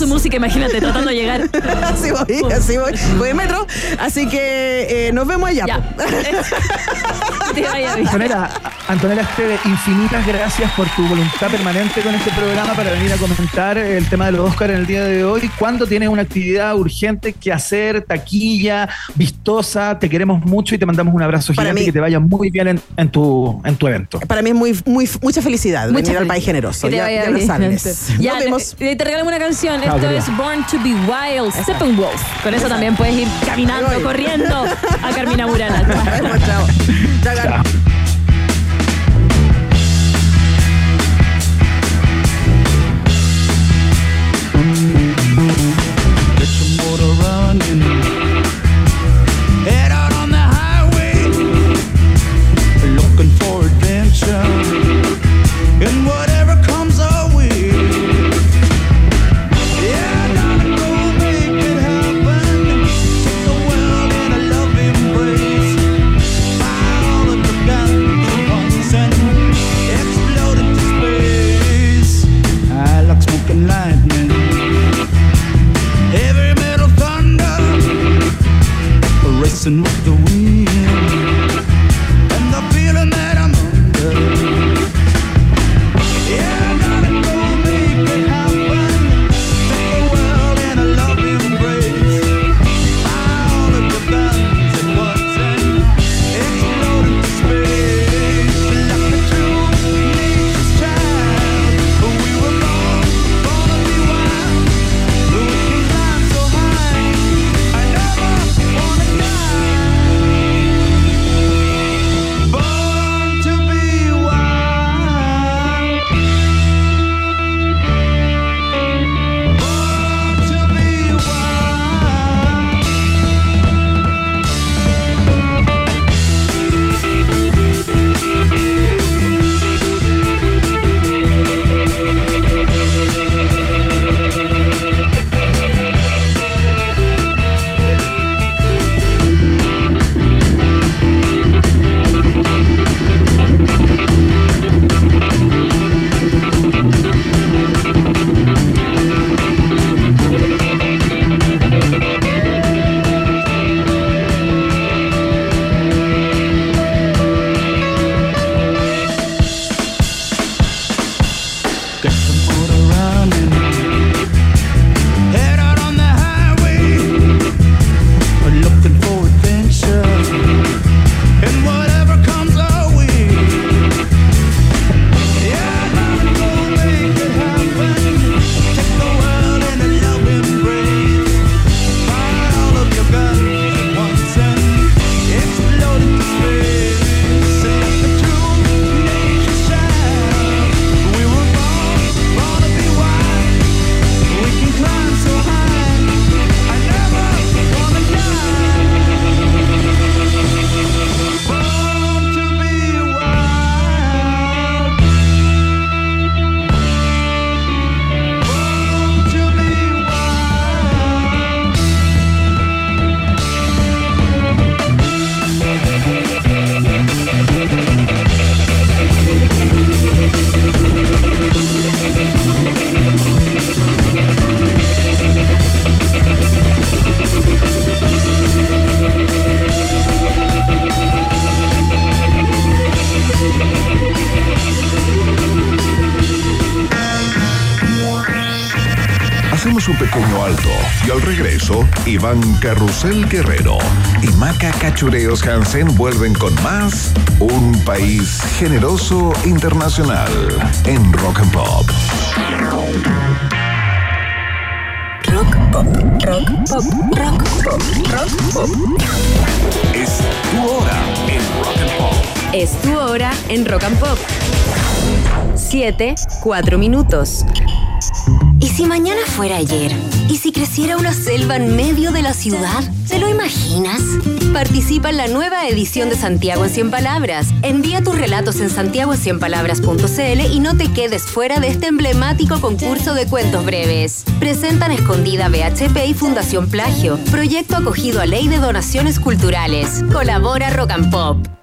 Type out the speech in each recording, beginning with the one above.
su música, imagínate, tratando de llegar. así voy, así voy. Voy en metro. Así que eh, nos vemos allá. Ya. po. Te vaya bien. Antonella, Antonella Esteve, infinitas gracias por tu voluntad permanente con este programa para venir a comentar el tema de los Oscars en el día de hoy. ¿Cuándo tienes una actividad urgente que hacer, taquilla, vistosa? Te queremos mucho y te mandamos un abrazo Para gigante mí- y que te vaya muy bien en, en tu, en tu evento. Para mí es muy, muy, mucha felicidad Mucha venir al felicidad. país generoso. Que te Ya, vaya ya lo bien. sabes. Ya, Nos vemos. te regalamos una canción. Esto es Born to be Wild, Steppenwolf. Con eso también puedes ir caminando, corriendo a Carmina Burana. Chao. Chao, regreso, Iván Carrusel Guerrero y Maca Cachureos Hansen vuelven con más Un País Generoso Internacional en Rock and Pop. Rock pop, rock pop, rock pop, rock pop. Es tu hora en Rock and Pop. Es tu hora en Rock and Pop. 7, 4 minutos. ¿Y si mañana fuera ayer? ¿Y si creciera una selva en medio de la ciudad? ¿Te lo imaginas? Participa en la nueva edición de Santiago en 100 Palabras. Envía tus relatos en santiago100palabras.cl y no te quedes fuera de este emblemático concurso de cuentos breves. Presentan Escondida BHP y Fundación Plagio, proyecto acogido a Ley de Donaciones Culturales. Colabora Rock and Pop.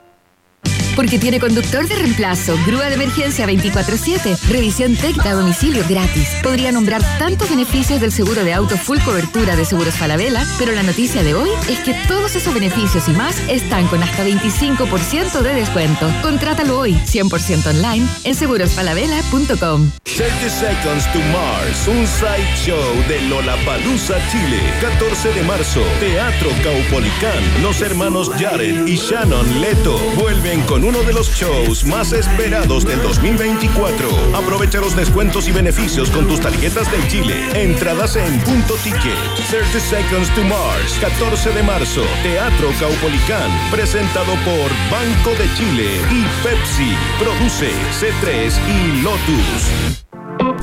Porque tiene conductor de reemplazo, grúa de emergencia 24-7, revisión técnica a domicilio gratis. Podría nombrar tantos beneficios del seguro de auto full cobertura de Seguros Falabella, pero la noticia de hoy es que todos esos beneficios y más están con hasta 25% de descuento. Contrátalo hoy, 100% online, en segurosfalabella.com. 30 Seconds to Mars, un side show de Lollapalooza, Chile. 14 de marzo, Teatro Caupolicán. Los hermanos Jared y Shannon Leto vuelven con uno de los shows más esperados del 2024. Aprovecha los descuentos y beneficios con tus tarjetas del Chile. Entradas en punto ticket. 30 Seconds to Mars, 14 de marzo, Teatro Caupolicán. Presentado por Banco de Chile y Pepsi. Produce C3 y Lotus.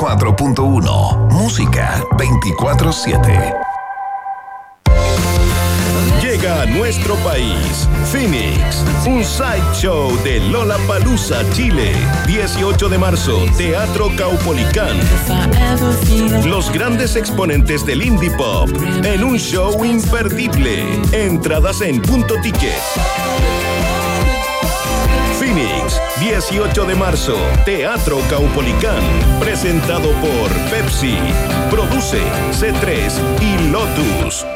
94.1 Música 24/7 Llega a nuestro país Phoenix, un sideshow de Lola Palusa, Chile. 18 de marzo, Teatro Caupolicán. Los grandes exponentes del indie pop en un show imperdible. Entradas en punto ticket. Phoenix, 18 de marzo, Teatro Caupolicán, presentado por Pepsi, produce C3 y Lotus.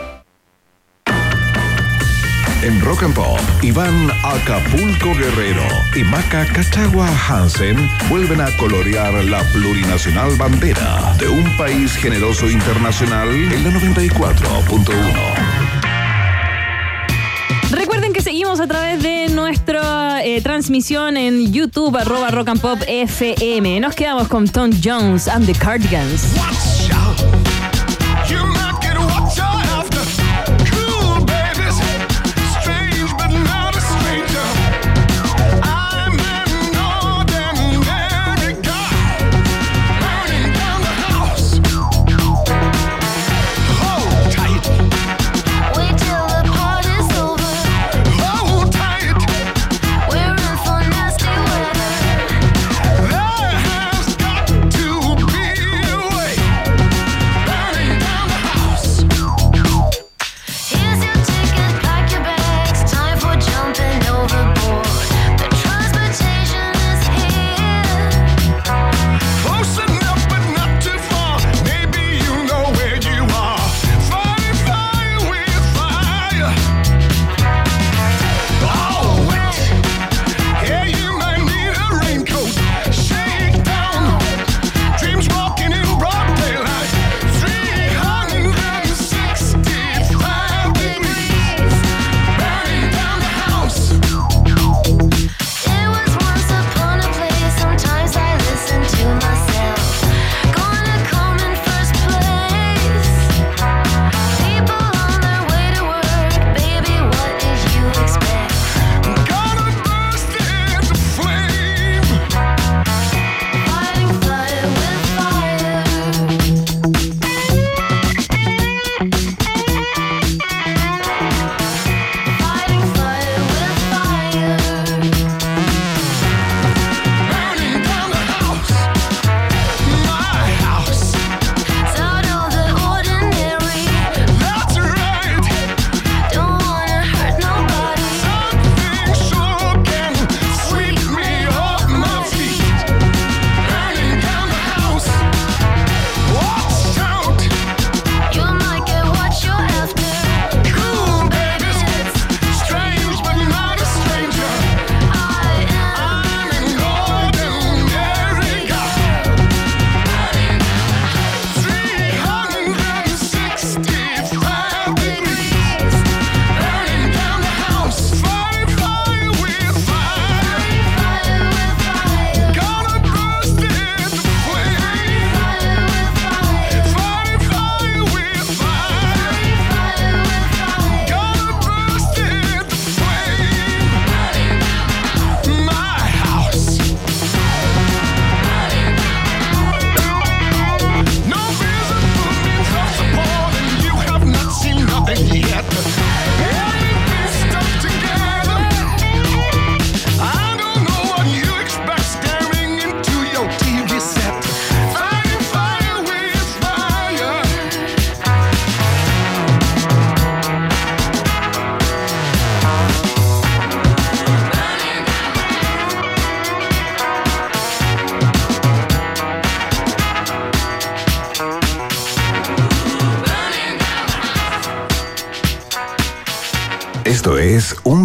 En Rock and Pop, Iván Acapulco Guerrero y Maca Cachagua Hansen vuelven a colorear la plurinacional bandera de un país generoso internacional en la 94.1. Seguimos a través de nuestra eh, transmisión en YouTube, arroba Rock and Pop FM. Nos quedamos con Tom Jones and the Cardigans.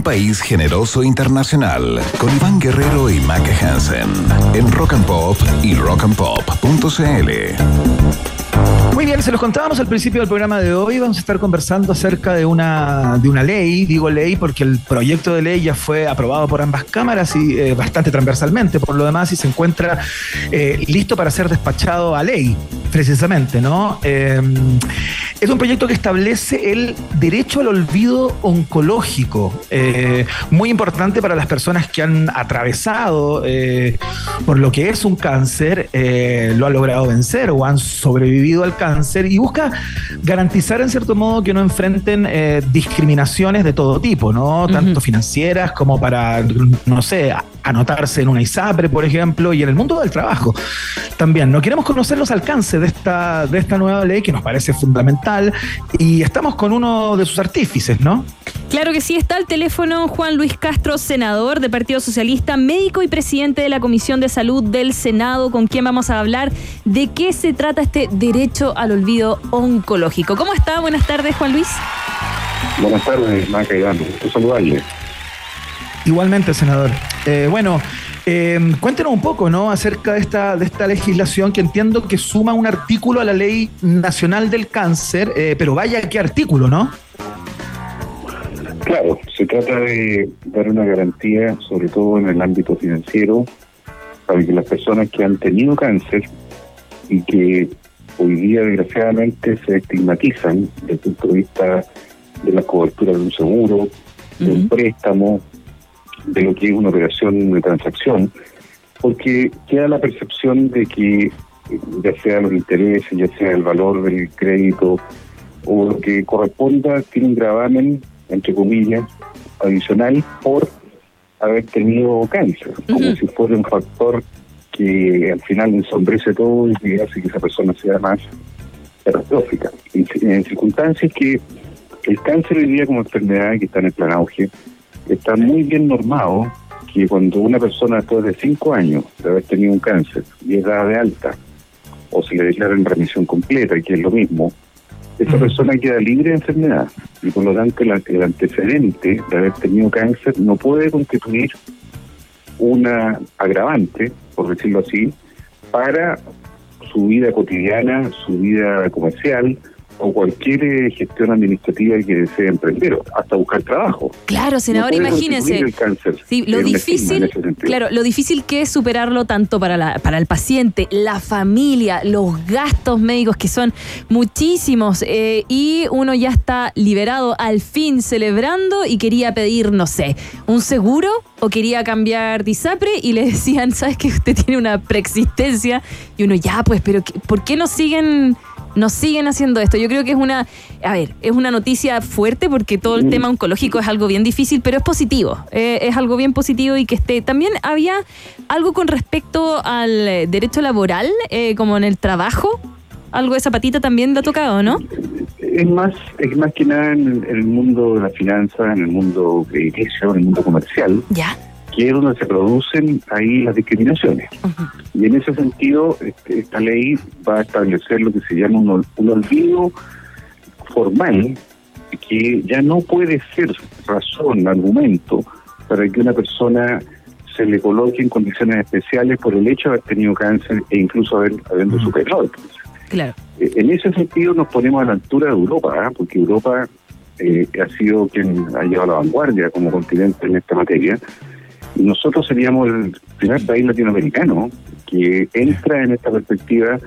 País Generoso Internacional con Iván Guerrero y Maca Hansen en Rock and Pop y rockandpop.cl. Muy bien, se los contábamos al principio del programa de hoy. Vamos a estar conversando acerca de una, de una ley. Digo ley porque el proyecto de ley ya fue aprobado por ambas cámaras y eh, bastante transversalmente por lo demás y se encuentra eh, listo para ser despachado a ley, precisamente, ¿no? Eh, es un proyecto que establece el derecho al olvido oncológico, eh, muy importante para las personas que han atravesado eh, por lo que es un cáncer, eh, lo han logrado vencer o han sobrevivido al cáncer y busca garantizar en cierto modo que no enfrenten discriminaciones de todo tipo, ¿no? Tanto financieras como para, no sé, anotarse en una ISAPRE, por ejemplo, y en el mundo del trabajo también. No queremos conocer los alcances de esta, de esta nueva ley que nos parece fundamental y estamos con uno de sus artífices, ¿no? Claro que sí, está al teléfono Juan Luis Castro, senador de Partido Socialista, médico y presidente de la Comisión de Salud del Senado, con quien vamos a hablar de qué se trata este derecho al olvido oncológico. ¿Cómo está? Buenas tardes, Juan Luis. Buenas tardes, Maca Iván. Gusto saludarle. Igualmente, senador. Eh, bueno, eh, cuéntenos un poco, ¿no? Acerca de esta, de esta legislación que entiendo que suma un artículo a la Ley Nacional del Cáncer, eh, pero vaya qué artículo, ¿no? Claro, se trata de dar una garantía, sobre todo en el ámbito financiero, para que las personas que han tenido cáncer y que hoy día desgraciadamente se estigmatizan desde el punto de vista de la cobertura de un seguro, de un préstamo, de lo que es una operación de transacción, porque queda la percepción de que eh, ya sea los intereses, ya sea el valor del crédito o lo que corresponda, tiene un gravamen, entre comillas, adicional por haber tenido cáncer, como si fuera un factor que al final ensombrece todo y que hace que esa persona sea más catastrófica. En, en circunstancias que el cáncer hoy día como enfermedad que está en el plan auge, está muy bien normado que cuando una persona después de cinco años de haber tenido un cáncer y es dada de alta, o se le declara en remisión completa, que es lo mismo, esa persona queda libre de enfermedad. Y por lo tanto el, el antecedente de haber tenido cáncer no puede constituir una agravante, por decirlo así, para su vida cotidiana, su vida comercial o cualquier eh, gestión administrativa que desee emprender, hasta buscar trabajo. Claro, senador, No el cáncer. Sí, lo difícil, claro, lo difícil que es superarlo tanto para, la, para el paciente, la familia, los gastos médicos que son muchísimos eh, y uno ya está liberado al fin celebrando y quería pedir, no sé, un seguro o quería cambiar de ISAPRE y le decían, sabes que usted tiene una preexistencia y uno ya, pues, pero ¿qué- ¿por qué no siguen nos siguen haciendo esto. Yo creo que es una, a ver, es una noticia fuerte porque todo el tema oncológico es algo bien difícil, pero es positivo. Eh, es algo bien positivo y que esté. También había algo con respecto al derecho laboral, eh, como en el trabajo. Algo de zapatita también le ha tocado, ¿no? Es más, es más que nada en, en el mundo de la finanza, en el mundo crediticio, en el mundo comercial, Ya. Que es donde se producen ahí las discriminaciones. Y en ese sentido, este, esta ley va a establecer lo que se llama un, un olvido formal, que ya no puede ser razón, argumento, para que una persona se le coloque en condiciones especiales por el hecho de haber tenido cáncer e incluso haber, habiendo superado el cáncer. Claro. Eh, En ese sentido nos ponemos a la altura de Europa, ¿ah? porque Europa eh, ha sido quien ha llevado la vanguardia como continente en esta materia. Nosotros seríamos el primer país latinoamericano que entra en esta perspectiva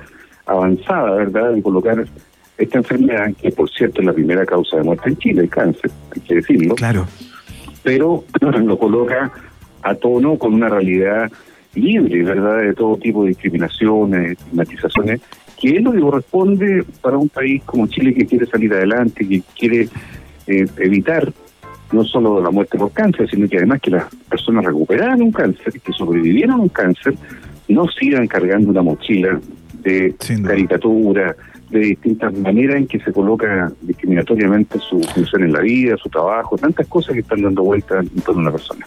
avanzada, ¿verdad?, de colocar esta enfermedad, que por cierto es la primera causa de muerte en Chile, el cáncer, hay que decirlo. Claro. Pero lo coloca a tono con una realidad libre, ¿verdad?, de todo tipo de discriminaciones, estigmatizaciones, que es lo que corresponde para un país como Chile que quiere salir adelante, que quiere eh, evitar no solo la muerte por cáncer, sino que además que las personas recuperaran un cáncer, que sobrevivieran a un cáncer, no sigan cargando una mochila de caricatura, de distintas maneras en que se coloca discriminatoriamente su función en la vida, su trabajo, tantas cosas que están dando vueltas en torno a la persona.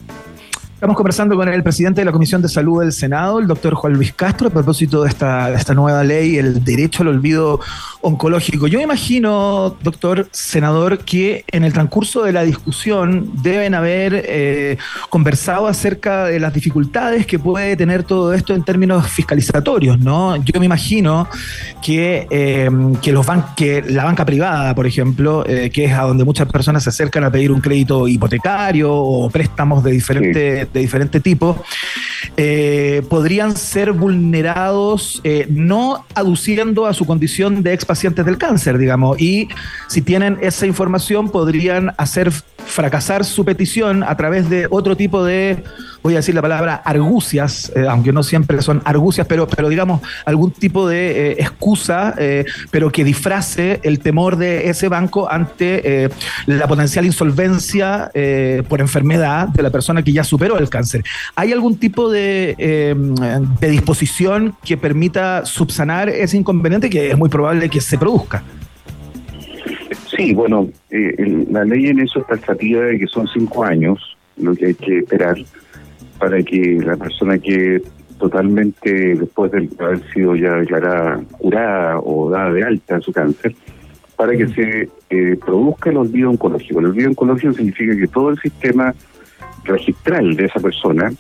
Estamos conversando con el presidente de la Comisión de Salud del Senado, el doctor Juan Luis Castro, a propósito de esta, esta nueva ley, el derecho al olvido oncológico. Yo me imagino, doctor senador, que en el transcurso de la discusión deben haber eh, conversado acerca de las dificultades que puede tener todo esto en términos fiscalizatorios, ¿no? Yo me imagino que, eh, que, los ban que la banca privada, por ejemplo, eh, que es a donde muchas personas se acercan a pedir un crédito hipotecario o préstamos de diferente, de diferente tipo, eh, podrían ser vulnerados eh, no aduciendo a su condición de expacientes del cáncer, digamos, y si tienen esa información podrían hacer fracasar su petición a través de otro tipo de, voy a decir la palabra, argucias, eh, aunque no siempre son argucias, pero, pero digamos algún tipo de eh, excusa, eh, pero que disfrace el temor de ese banco ante eh, la potencial insolvencia por enfermedad de la persona que ya superó el cáncer. ¿Hay algún tipo de, de disposición que permita subsanar ese inconveniente que es muy probable que se produzca? Sí, bueno, eh, la ley en eso es taxativa de que son cinco años lo que hay que esperar para que la persona que totalmente después de haber sido ya declarada curada o dada de alta su cáncer, para que se eh, produzca el olvido oncológico. El olvido oncológico significa que todo el sistema registral de esa persona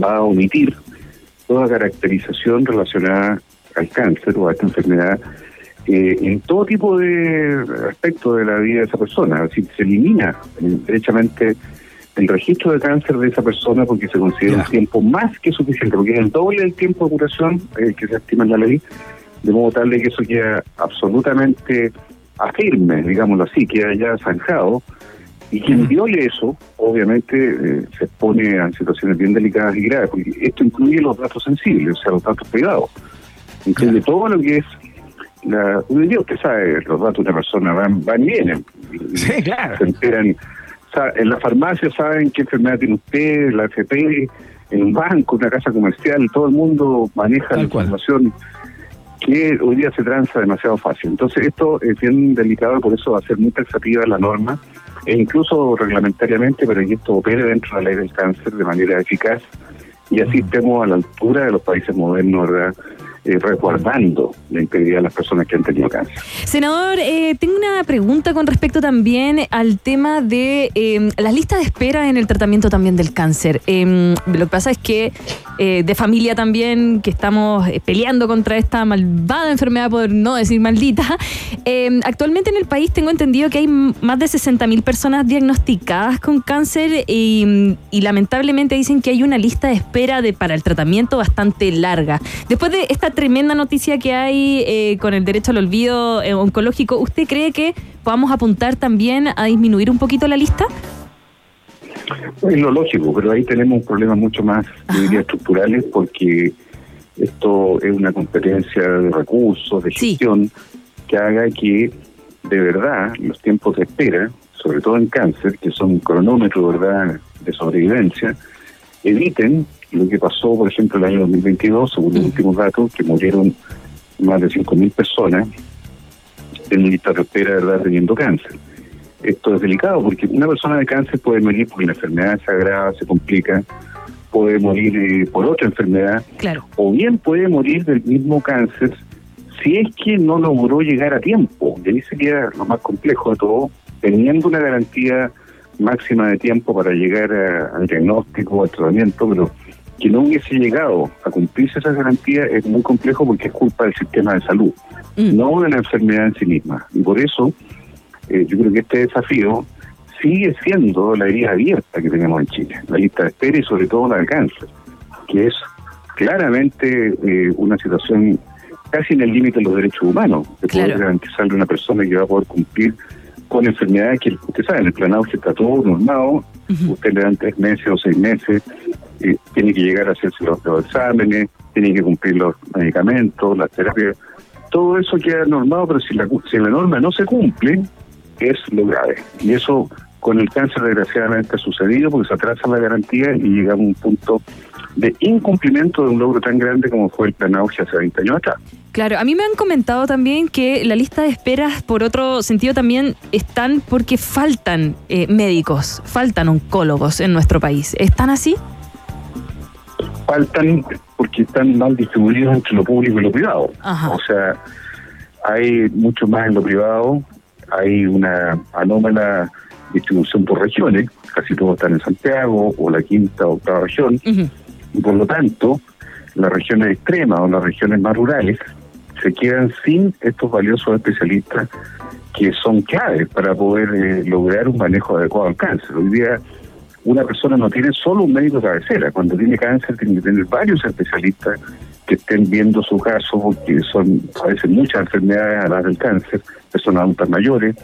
va a omitir toda caracterización relacionada al cáncer o a esta enfermedad eh, en todo tipo de aspectos de la vida de esa persona. Es decir, se elimina eh, derechamente el registro de cáncer de esa persona porque se considera Ya. un tiempo más que suficiente, porque es el doble del tiempo de curación eh, que se estima en la ley, de modo tal de que eso queda absolutamente afirme, digámoslo así, queda ya zanjado. Y quien viole eso, obviamente, eh, se expone a situaciones bien delicadas y graves, porque esto incluye los datos sensibles, o sea, los datos privados. Incluye todo lo que es la, usted sabe, los datos de una persona van, van y vienen. Sí, claro. Se enteran, en la farmacia saben qué enfermedad tiene usted, la FP, en un banco, una casa comercial, todo el mundo maneja la cual. información que hoy día se transa demasiado fácil. Entonces esto es bien delicado por eso va a ser muy taxativa la norma, e incluso reglamentariamente, para que esto opere dentro de la ley del cáncer de manera eficaz y así estemos a la altura de los países modernos, ¿verdad? Eh, resguardando la integridad de las personas que han tenido cáncer. Senador, eh, tengo una pregunta con respecto también al tema de eh, las listas de espera en el tratamiento también del cáncer. Eh, lo que pasa es que eh, de familia también, que estamos peleando contra esta malvada enfermedad, por no decir maldita, actualmente en el país tengo entendido que hay más de 60.000 personas diagnosticadas con cáncer y, y lamentablemente dicen que hay una lista de espera de, para el tratamiento bastante larga. Después de esta tremenda noticia que hay eh, con el derecho al olvido eh, oncológico, ¿usted cree que podamos apuntar también a disminuir un poquito la lista? Es lo lógico, pero ahí tenemos un problema mucho más, yo diría, estructurales, porque esto es una competencia de recursos, de Sí. gestión, que haga que de verdad los tiempos de espera, sobre todo en cáncer, que son un cronómetro ¿verdad? de sobrevivencia, eviten lo que pasó, por ejemplo, el año 2022, según los últimos datos, que murieron más de 5.000 personas en lista de espera, ¿verdad?, teniendo cáncer. Esto es delicado porque una persona de cáncer puede morir porque la enfermedad se agrava, se complica, puede morir eh, por otra enfermedad, Claro. o bien puede morir del mismo cáncer si es que no logró llegar a tiempo. Y ahí se queda lo más complejo de todo, teniendo una garantía máxima de tiempo para llegar a- al diagnóstico, al tratamiento, pero que no hubiese llegado a cumplirse esa garantía es muy complejo porque es culpa del sistema de salud, Mm. no de la enfermedad en sí misma. Y por eso eh, yo creo que este desafío sigue siendo la herida abierta que tenemos en Chile, la lista de espera y sobre todo la de cáncer, que es claramente eh, una situación casi en el límite de los derechos humanos, de poder Claro. garantizarle a una persona que va a poder cumplir con enfermedades que usted sabe, en el plan que está todo normado, Ujú. usted le dan tres meses o seis meses, eh, tiene que llegar a hacerse los, los exámenes, tiene que cumplir los medicamentos, las terapias, todo eso queda normado, pero si la, si la norma no se cumple, es lo grave. Y eso con el cáncer desgraciadamente ha sucedido porque se atrasa la garantía y llegamos a un punto de incumplimiento de un logro tan grande como fue el plan Auge hace 20 años atrás. Claro, a mí me han comentado también que la lista de esperas, por otro sentido, también están porque faltan eh, médicos, faltan oncólogos en nuestro país. ¿Están así? Faltan porque están mal distribuidos entre lo público y lo privado. Ajá. O sea, hay mucho más en lo privado, hay una anómala distribución por regiones, casi todos están en Santiago o la quinta o octava región, y por lo tanto, las regiones extremas o las regiones más rurales se quedan sin estos valiosos especialistas que son claves para poder eh, lograr un manejo adecuado del cáncer. Hoy día una persona no tiene solo un médico de cabecera, cuando tiene cáncer tiene que tener varios especialistas que estén viendo su caso, porque son a veces muchas enfermedades a las del cáncer, personas adultas mayores,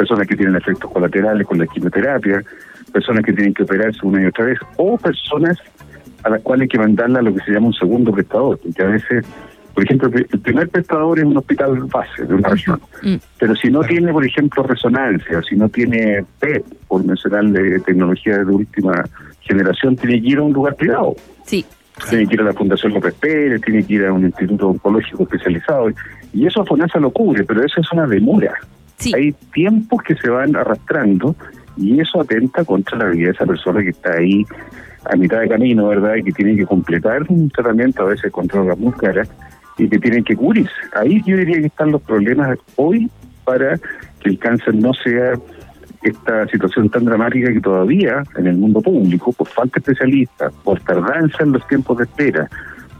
personas que tienen efectos colaterales con la quimioterapia, personas que tienen que operarse una y otra vez, o personas a las cuales hay que mandarla a lo que se llama un segundo prestador, porque a veces, por ejemplo, el primer prestador es un hospital base de una región, Mm. pero si no tiene, por ejemplo, resonancia, si no tiene PET, por mencionarle tecnología de última generación, tiene que ir a un lugar privado. Sí. Tiene que ir a la Fundación López Pérez, tiene que ir a un instituto oncológico especializado. Y eso FONASA lo cubre, pero eso es una demora. Hay tiempos que se van arrastrando y eso atenta contra la vida de esa persona que está ahí a mitad de camino, ¿verdad? Y que tiene que completar un tratamiento, a veces con drogas muy y que tienen que cubrirse. Ahí yo diría que están los problemas hoy para que el cáncer no sea esta situación tan dramática que todavía en el mundo público, por falta de especialistas, por tardanza en los tiempos de espera,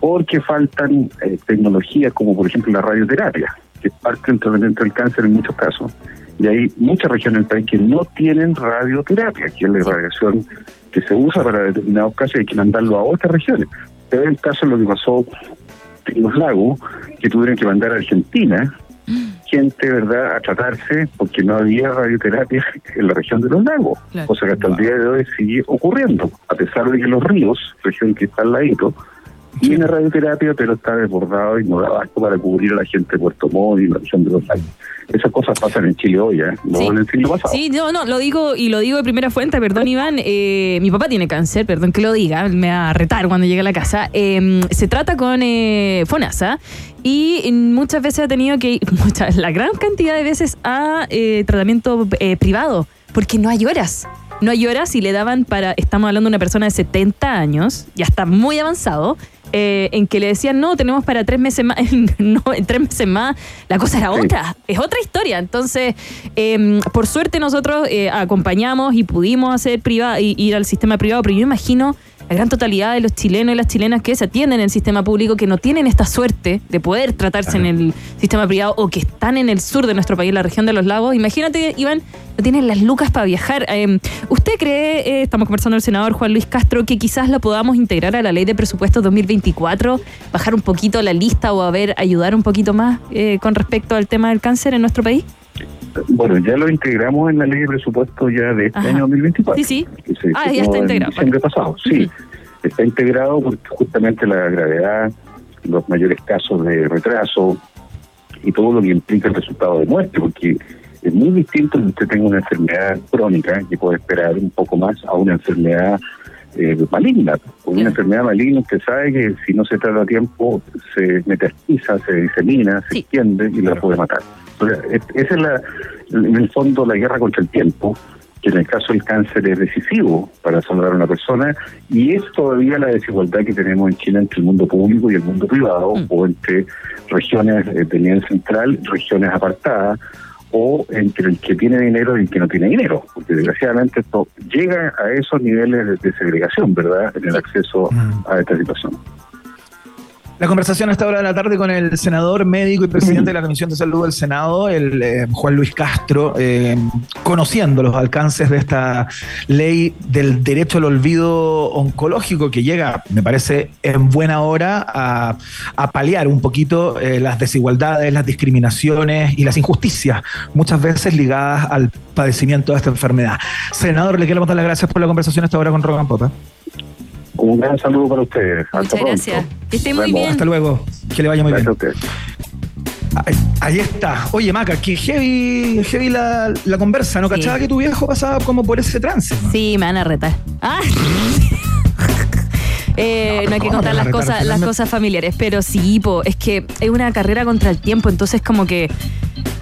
porque faltan eh, tecnologías como por ejemplo la radioterapia, que es parte del tratamiento del cáncer en muchos casos. Y hay muchas regiones del país que no tienen radioterapia, que es la radiación que se usa para determinados casos y hay que mandarlo a otras regiones. Pero es el caso de lo que pasó en los lagos, que tuvieron que mandar a Argentina gente, ¿verdad?, a tratarse porque no había radioterapia en la región de los lagos, Claro. cosa que hasta el día de hoy sigue ocurriendo, a pesar de que los ríos, región que está al ladito, tiene radioterapia, pero está desbordado y no da abasto para cubrir a la gente de Puerto Montt y la región de los lagos. Esas cosas pasan en Chile hoy, ¿eh? no Sí. en el siglo pasado. Sí, no, no, lo digo y lo digo de primera fuente, perdón Iván, eh, mi papá tiene cáncer, perdón que lo diga, me va a retar cuando llegue a la casa. Eh, se trata con eh, FONASA y muchas veces ha tenido que ir, muchas, la gran cantidad de veces a eh, tratamiento eh, privado, porque no hay horas. No hay horas y le daban para, estamos hablando de una persona de 70 años, ya está muy avanzado, eh, en que le decían, no, tenemos para tres meses más, no, en tres meses más, la cosa era otra, es otra historia. Entonces, eh, por suerte nosotros eh, acompañamos y pudimos hacer privado, ir al sistema privado, pero yo imagino la gran totalidad de los chilenos y las chilenas que se atienden en el sistema público, que no tienen esta suerte de poder tratarse en el sistema privado o que están en el sur de nuestro país, la región de los lagos. Imagínate, Iván, no tienen las lucas para viajar. Eh, ¿Usted cree, eh, estamos conversando con el senador Juan Luis Castro, que quizás la podamos integrar a la ley de presupuestos 2024, bajar un poquito la lista o a ver, ayudar un poquito más eh, con respecto al tema del cáncer en nuestro país? Bueno, ya lo integramos en la ley de presupuesto ya de este Ajá. año 2024. Sí, sí. se Ah, ya está en integrado. diciembre pasado, sí. Está integrado porque justamente la gravedad, los mayores casos de retraso y todo lo que implica el resultado de muerte, porque es muy distinto que usted tenga una enfermedad crónica que puede esperar un poco más a una enfermedad eh, maligna. Con una enfermedad maligna usted sabe que si no se trata a tiempo se metastatiza, se disemina, se Sí. extiende y la puede matar. O sea, es- esa es la, en el fondo la guerra contra el tiempo, que en el caso del cáncer es decisivo para salvar a una persona, y es todavía la desigualdad que tenemos en Chile entre el mundo público y el mundo privado, Mm. o entre regiones eh, de nivel central, regiones apartadas, o entre el que tiene dinero y el que no tiene dinero, porque desgraciadamente esto llega a esos niveles de, segregación, ¿verdad?, en el acceso a esta situación. La conversación a esta hora de la tarde con el senador médico y presidente de la Comisión de Salud del Senado, el eh, Juan Luis Castro, eh, conociendo los alcances de esta ley del derecho al olvido oncológico que llega, me parece, en buena hora a, paliar un poquito eh, las desigualdades, las discriminaciones y las injusticias, muchas veces ligadas al padecimiento de esta enfermedad. Senador, le queremos dar las gracias por la conversación a esta hora con Rogan Pota. Un gran saludo para ustedes. Hasta Muchas pronto. gracias. Que esté muy bien. Hasta luego, que le vaya muy bien. A ustedes. Ahí, ahí está. Oye, Maca, que heavy, heavy la, la conversa. ¿No Sí. cachaba que tu viejo pasaba como por ese trance? man? Sí, me van a retar. Ah. Eh, no hay que ¿Cómo contar las cosas, las cosas familiares. Pero sí, po, es que es una carrera contra el tiempo, entonces como que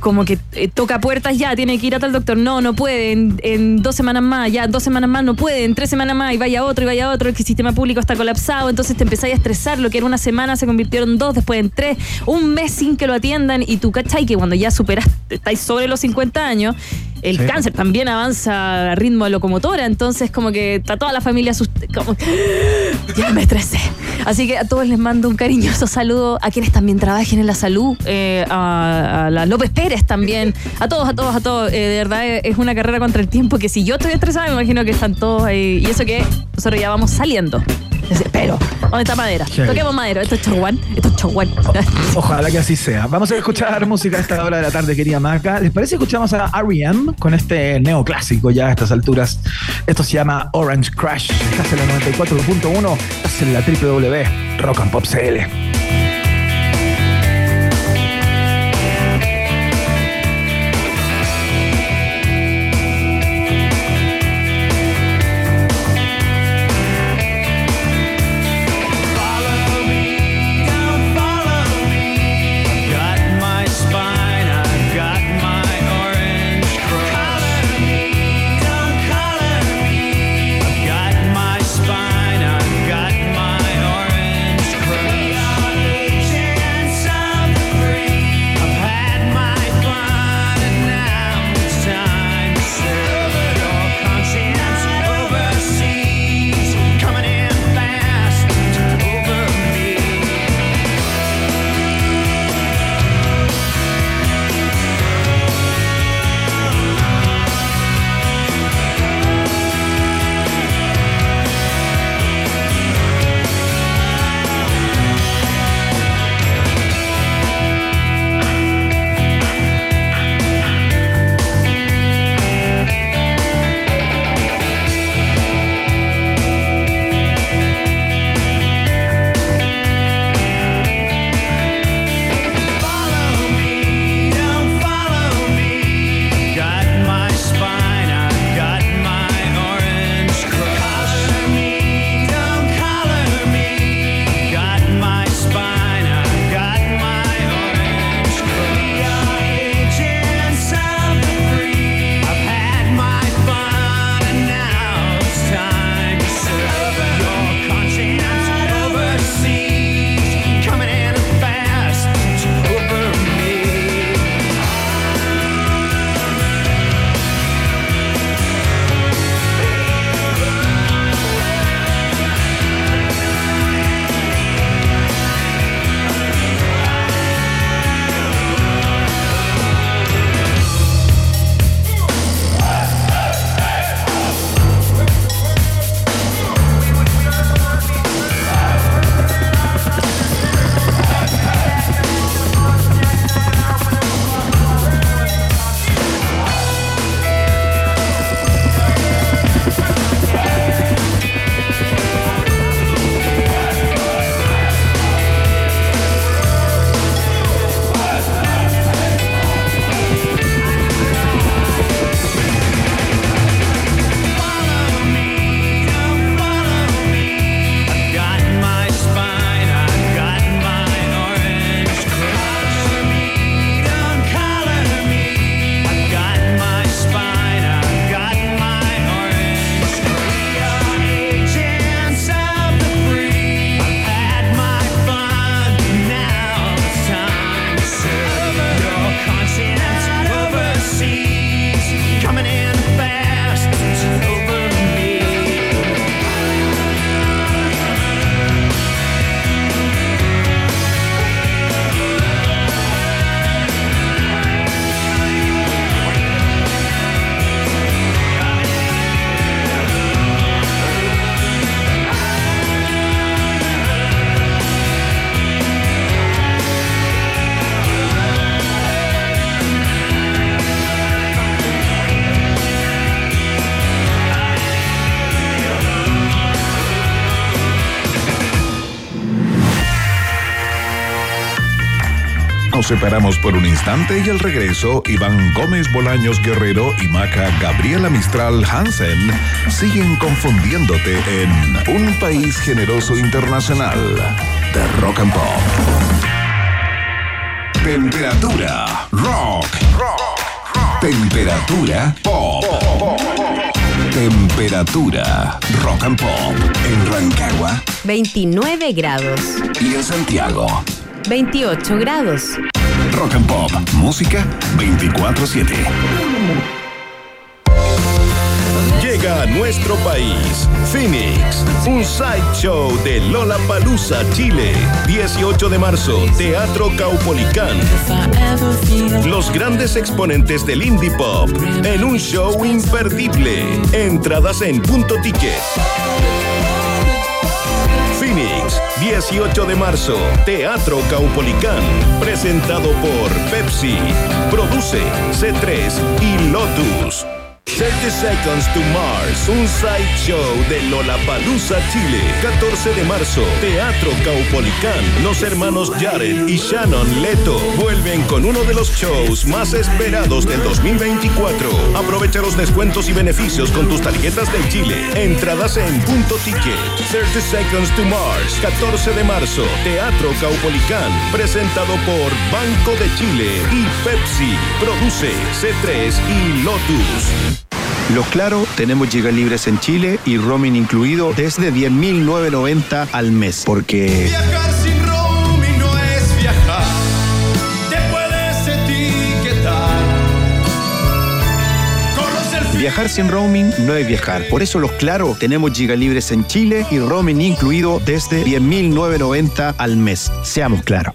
como que eh, toca puertas ya, tiene que ir a tal doctor, no, no puede, en, en dos semanas más, ya, dos semanas más no puede, en tres semanas más y vaya otro y vaya otro, el sistema público está colapsado, entonces te empezáis a estresar, lo que era una semana se convirtieron en dos, después en tres, un mes sin que lo atiendan. Y tú, ¿cachai? Que cuando ya superas, estáis sobre los 50 años, el Sí. cáncer también avanza a ritmo de locomotora, entonces como que está toda la familia como ya me estresé. Así que a todos les mando un cariñoso saludo a quienes también trabajen en la salud, eh, a, a la López Pérez también, a todos, a todos, a todos. Eh, de verdad eh, es una carrera contra el tiempo que si yo estoy estresada me imagino que están todos ahí. Y eso que nosotros ya vamos saliendo. Pero, ¿dónde está madera? Sí. Toquemos madera. Esto es chaguán. Esto es chaguán. Ojalá que así sea. Vamos a escuchar música a esta hora de la tarde, querida Maca. ¿Les parece que escuchamos a R.E.M. con este neoclásico ya a estas alturas? Esto se llama Orange Crash. Estás en la 94.1, estás en la www Rock and Pop CL. Separamos por un instante y al regreso, Iván Gómez Bolaños Guerrero y Maca Gabriela Mistral Hansen siguen confundiéndote en Un País Generoso Internacional de Rock and Pop. Temperatura rock. Temperatura pop. Temperatura rock and pop en Rancagua 29 grados. y en Santiago. 28 grados. Rock and Pop, música 24/7. Llega a nuestro país, Phoenix, un sideshow de Lola Palusa, Chile. 18 de marzo, Teatro Caupolicán. Los grandes exponentes del indie pop en un show imperdible. Entradas en punto ticket. Phoenix, 18 de marzo, Teatro Caupolicán, presentado por Pepsi, produce C3 y Lotus. 30 Seconds to Mars, un sideshow de Lollapalooza, Chile. 14 de marzo, Teatro Caupolicán. Los hermanos Jared y Shannon Leto vuelven con uno de los shows más esperados del 2024. Aprovecha los descuentos y beneficios con tus tarjetas de Chile. Entradas en punto ticket. 30 Seconds to Mars, 14 de marzo, Teatro Caupolicán. Presentado por Banco de Chile y Pepsi. Produce C3 y Lotus. Lo claro, tenemos gigas libres en Chile y roaming incluido desde 10.990 al mes. Porque Viajar sin roaming no es viajar. Te puedes etiquetar. Viajar sin roaming no es viajar. Por eso los claro, tenemos gigas libres en Chile y roaming incluido desde 10.990 al mes. Seamos claros.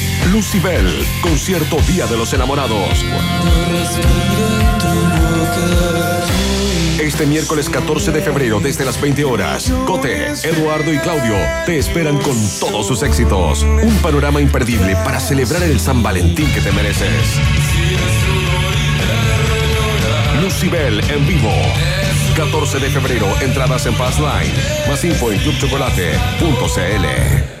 Lucibel, concierto Día de los Enamorados. Este miércoles 14 de febrero desde las 20 horas, Cote, Eduardo y Claudio te esperan con todos sus éxitos. Un panorama imperdible para celebrar el San Valentín que te mereces. Lucibel en vivo. 14 de febrero, entradas en Fast Line. Más info en clubchocolate.cl.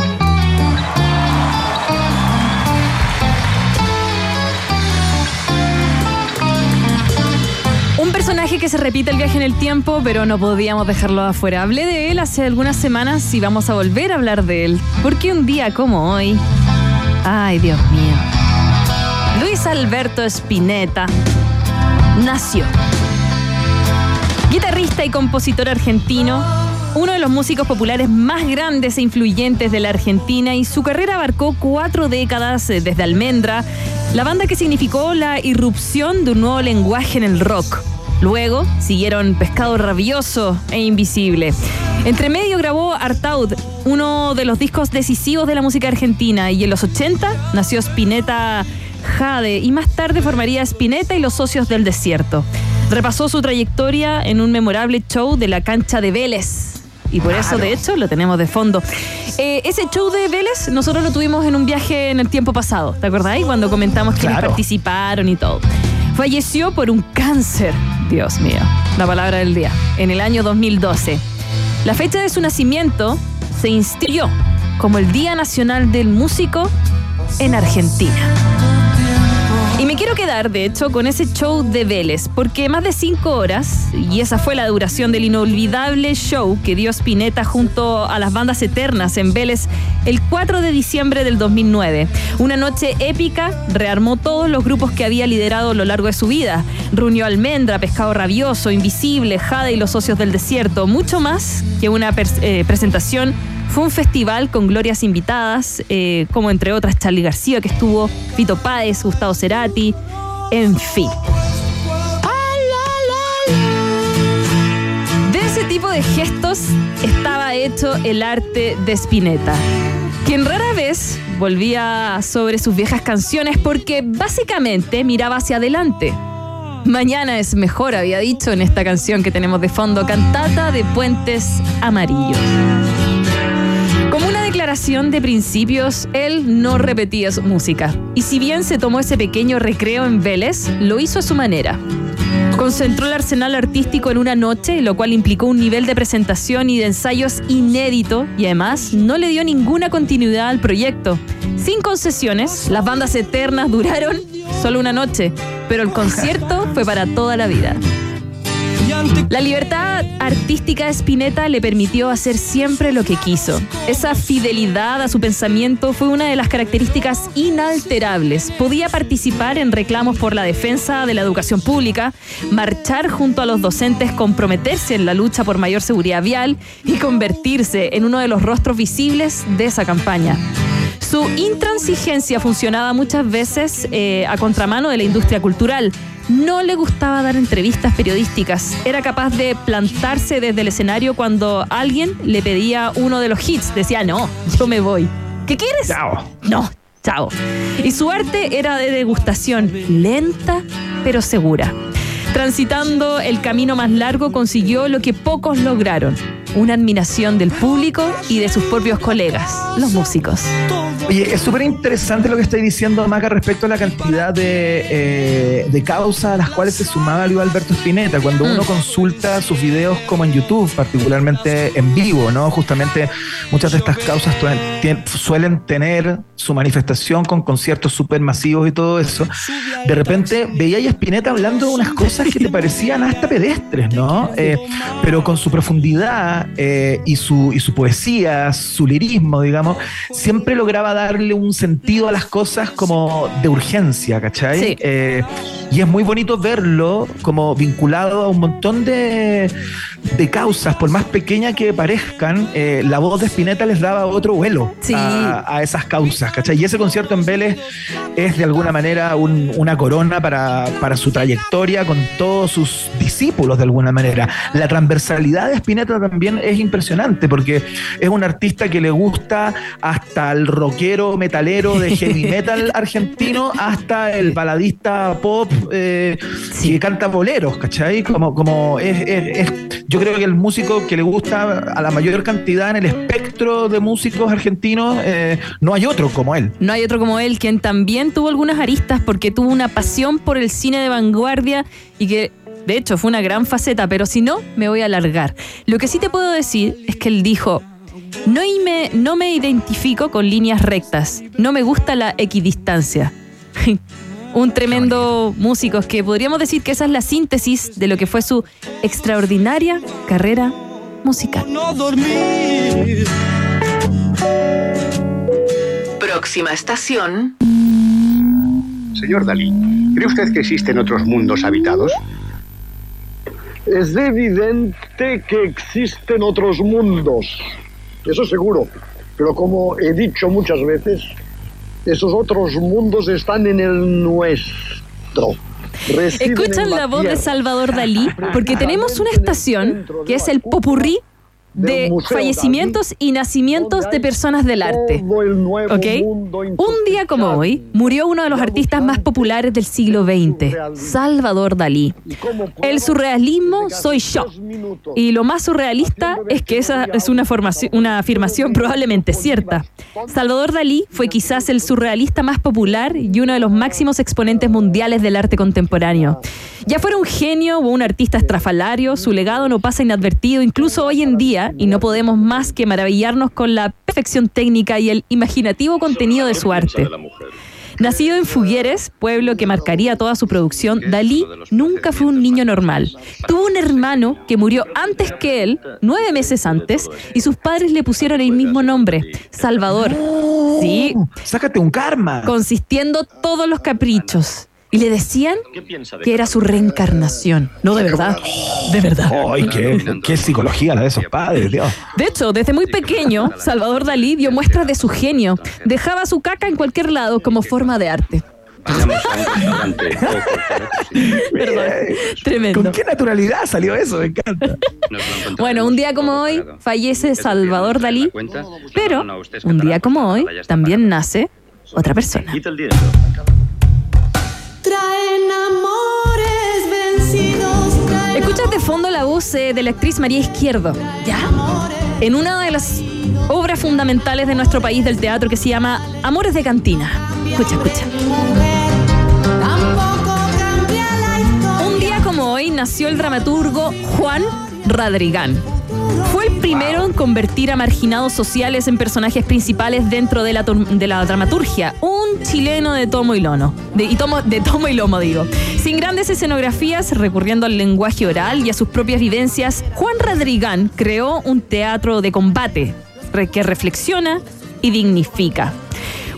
Personaje que se repite el viaje en el tiempo, pero no podíamos dejarlo afuera. Hablé de él hace algunas semanas y vamos a volver a hablar de él. Porque un día como hoy. Ay, Dios mío. Luis Alberto Spinetta nació. Guitarrista y compositor argentino, uno de los músicos populares más grandes e influyentes de la Argentina y su carrera abarcó cuatro décadas eh, desde Almendra, la banda que significó la irrupción de un nuevo lenguaje en el rock. Luego siguieron Pescado Rabioso e Invisible. Entre medio grabó Artaud, uno de los discos decisivos de la música argentina, y en los 80 nació Spinetta Jade y más tarde formaría Spinetta y los Socios del Desierto. Repasó su trayectoria en un memorable show de la cancha de Vélez. Y por eso, de hecho, lo tenemos de fondo. Eh, ese show de Vélez, nosotros lo tuvimos en un viaje en el tiempo pasado. ¿Te acordáis? Cuando comentamos quiénes Claro. participaron y todo. Falleció por un cáncer. Dios mío, la palabra del día. En el año 2012. La fecha de su nacimiento se instituyó como el Día Nacional del Músico en Argentina. Me quiero quedar, de hecho, con ese show de Vélez, porque más de cinco horas, y esa fue la duración del inolvidable show que dio Spinetta junto a las bandas eternas en Vélez el 4 de diciembre del 2009. Una noche épica, rearmó todos los grupos que había liderado a lo largo de su vida. Reunió Almendra, Pescado Rabioso, Invisible, Jade y los Socios del Desierto. Mucho más que una eh, presentación fue un festival con glorias invitadas, eh, como entre otras Charlie García, que estuvo, Fito Páez, Gustavo Cerati, en fin. De ese tipo de gestos estaba hecho el arte de Spinetta, quien rara vez volvía sobre sus viejas canciones porque básicamente miraba hacia adelante. Mañana es mejor, había dicho en esta canción que tenemos de fondo, cantata de puentes amarillos. Declaración de principios, él no repetía su música. Y si bien se tomó ese pequeño recreo en Vélez, lo hizo a su manera. Concentró el arsenal artístico en una noche, lo cual implicó un nivel de presentación y de ensayos inédito y además no le dio ninguna continuidad al proyecto. Sin concesiones, las bandas eternas duraron solo una noche, pero el concierto fue para toda la vida. La libertad artística de Spinetta le permitió hacer siempre lo que quiso. Esa fidelidad a su pensamiento fue una de las características inalterables. Podía participar en reclamos por la defensa de la educación pública, marchar junto a los docentes, comprometerse en la lucha por mayor seguridad vial y convertirse en uno de los rostros visibles de esa campaña. Su intransigencia funcionaba muchas veces eh, a contramano de la industria cultural. No le gustaba dar entrevistas periodísticas. Era capaz de plantarse desde el escenario cuando alguien le pedía uno de los hits. Decía, no, yo me voy. ¿Qué quieres? Chao. No, chao. Y su arte era de degustación, lenta pero segura. Transitando el camino más largo consiguió lo que pocos lograron, una admiración del público y de sus propios colegas, los músicos. Oye, es súper interesante lo que estáis diciendo, Maca, respecto a la cantidad de, eh, de causas a las cuales se sumaba Luis Alberto Spinetta. Cuando uno consulta sus videos como en YouTube, particularmente en vivo, ¿no? Justamente muchas de estas causas suelen tener su manifestación con conciertos súper masivos y todo eso. De repente veía a Spinetta hablando de unas cosas que te parecían hasta pedestres, ¿no? Eh, pero con su profundidad eh, y, su, y su poesía, su lirismo, digamos, siempre lograba darle un sentido a las cosas como de urgencia, ¿cachai? Sí. Eh, y es muy bonito verlo como vinculado a un montón de, de causas, por más pequeñas que parezcan, eh, la voz de Spinetta les daba otro vuelo Sí. a, a esas causas, ¿cachai? Y ese concierto en Vélez es de alguna manera un- una corona para, para su trayectoria con todos sus discípulos de alguna manera. La transversalidad de Spinetta también es impresionante porque es un artista que le gusta hasta el rockero metalero de heavy metal argentino hasta el baladista pop eh, que canta boleros, ¿cachai? Como, como es, es- es- yo creo que el músico que le gusta a la mayor cantidad en el espectro de músicos argentinos, eh, no hay otro como él. No hay otro como él, quien también tuvo algunas aristas porque tuvo una pasión por el cine de vanguardia y que, de hecho, fue una gran faceta, pero si no, me voy a alargar. Lo que sí te puedo decir es que él dijo, no, me, no me identifico con líneas rectas, no me gusta la equidistancia. Un tremendo músico, es que podríamos decir que esa es la síntesis de lo que fue su extraordinaria carrera musical. No dormir. Próxima estación. Señor Dalí, ¿cree usted que existen otros mundos habitados? Es evidente que existen otros mundos, eso seguro, pero como he dicho muchas veces, esos otros mundos están en el nuestro. Escuchan la voz de. Salvador Dalí porque tenemos una estación que es el popurrí de fallecimientos y nacimientos de personas del arte. ¿Ok? Un día como hoy murió uno de los artistas más populares del siglo XX, Salvador Dalí. El surrealismo soy yo. Y lo más surrealista es que esa es una, formación, una afirmación probablemente cierta. Salvador Dalí fue quizás el surrealista más popular y uno de los máximos exponentes mundiales del arte contemporáneo. Ya fuera un genio o un artista estrafalario, su legado no pasa inadvertido. Incluso hoy en día día y no podemos más que maravillarnos con la perfección técnica y el imaginativo contenido de su arte. Nacido en Fugueres, pueblo que marcaría toda su producción, Dalí nunca fue un niño normal. Tuvo un hermano que murió antes que él, nueve meses antes, y sus padres le pusieron el mismo nombre, Salvador. Sí, Sácate un karma. consistiendo todos los caprichos. Y le decían que era su reencarnación. No, de verdad. De verdad. Ay, qué, qué psicología la de esos padres, Dios. De hecho, desde muy pequeño, Salvador Dalí dio muestras de su genio. Dejaba su caca en cualquier lado como forma de arte. Perdón, tremendo. ¿Con qué naturalidad salió eso? Me encanta. Bueno, un día como hoy fallece Salvador Dalí, pero un día como hoy también nace otra persona. Escuchas de fondo la voz eh, de la actriz María Izquierdo, ¿ya? En una de las obras fundamentales de nuestro país del teatro que se llama Amores de Cantina. Escucha, escucha. Un día como hoy nació el dramaturgo Juan Radrigán. Fue el primero en convertir a marginados sociales en personajes principales dentro de la, de la dramaturgia. Un chileno de tomo y lomo. De, tomo, de tomo y lomo, digo. Sin grandes escenografías, recurriendo al lenguaje oral y a sus propias vivencias, Juan Radrigán creó un teatro de combate que reflexiona y dignifica.